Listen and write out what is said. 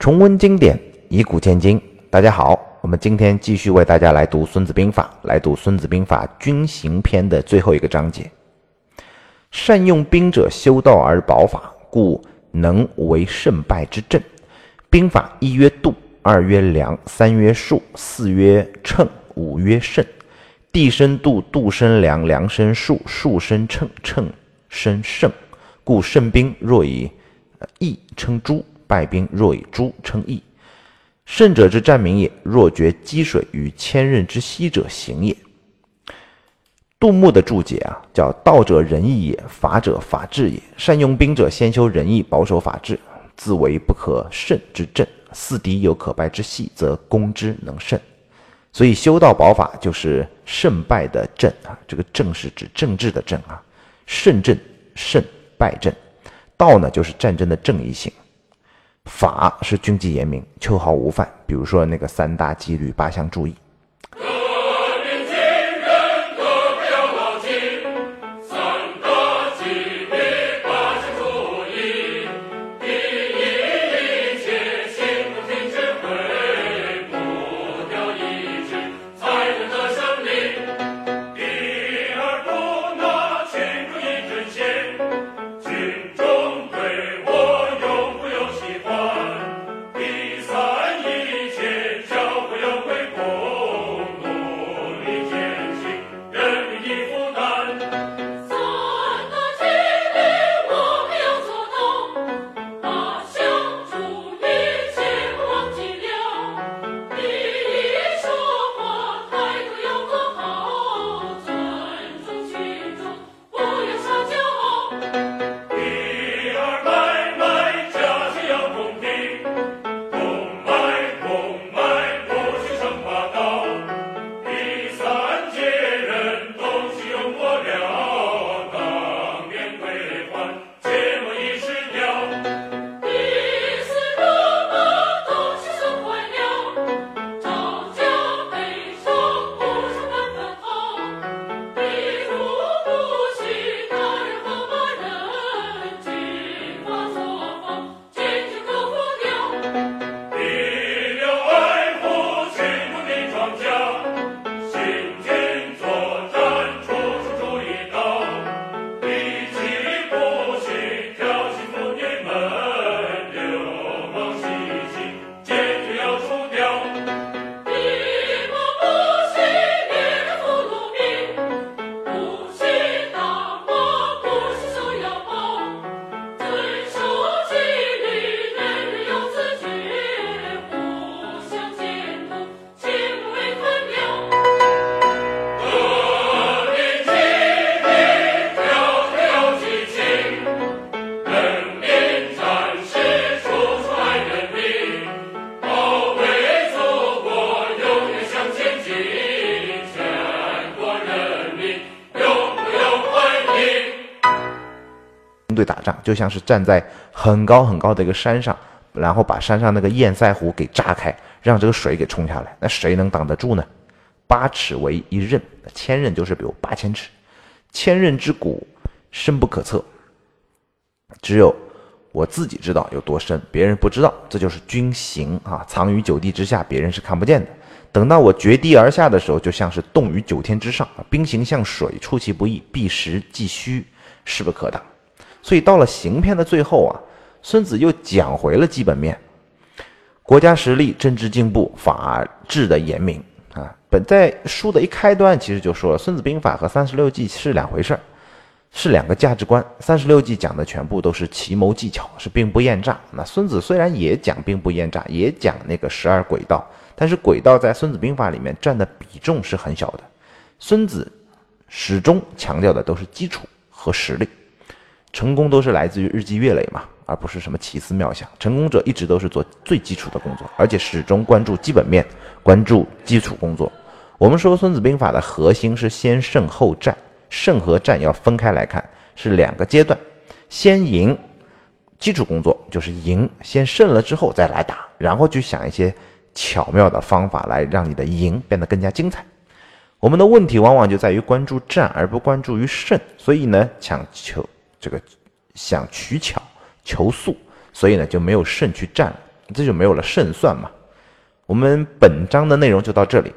重温经典，以古鉴今。大家好，我们今天继续为大家来读《孙子兵法》，来读《孙子兵法》军行篇的最后一个章节。善用兵者，修道而保法，故能为胜败之正。兵法一曰度，二曰量，三曰数，四曰称，五曰胜。地生度，度生量，量生数，数生称，称生胜。故胜兵若以义称诸。败兵若以诛称义，胜者之战名也。若决积水于千仞之溪者，行也。杜牧的注解啊，叫“道者仁义也，法者法治也。善用兵者，先修仁义，保守法治，自为不可胜之阵。四敌有可败之隙，则攻之能胜。所以修道保法就是胜败的阵啊。这个阵是指政治的阵啊，胜阵胜败阵。道呢，就是战争的正义性。法是军纪严明，秋毫无犯。比如说那个三大纪律八项注意。队打仗就像是站在很高很高的一个山上，然后把山上那个堰塞湖给炸开，让这个水给冲下来。那谁能挡得住呢？八尺为一仞，千仞就是比如八千尺，千仞之谷深不可测，只有我自己知道有多深，别人不知道。这就是军行啊，藏于九地之下，别人是看不见的。等到我绝地而下的时候，就像是动于九天之上。兵行像水，出其不意，避实击虚，势不可挡。所以到了行骗的最后啊，孙子又讲回了基本面：国家实力、政治进步、法治的严明啊。本在书的一开端，其实就说了，《孙子兵法》和《三十六计》是两回事儿，是两个价值观。《三十六计》讲的全部都是奇谋技巧，是兵不厌诈。那孙子虽然也讲兵不厌诈，也讲那个十二轨道，但是轨道在《孙子兵法》里面占的比重是很小的。孙子始终强调的都是基础和实力。成功都是来自于日积月累嘛，而不是什么奇思妙想。成功者一直都是做最基础的工作，而且始终关注基本面，关注基础工作。我们说《孙子兵法》的核心是先胜后战，胜和战要分开来看，是两个阶段。先赢基础工作就是赢，先胜了之后再来打，然后去想一些巧妙的方法来让你的赢变得更加精彩。我们的问题往往就在于关注战而不关注于胜，所以呢，强求。这个想取巧求速，所以呢就没有胜去战，这就没有了胜算嘛。我们本章的内容就到这里。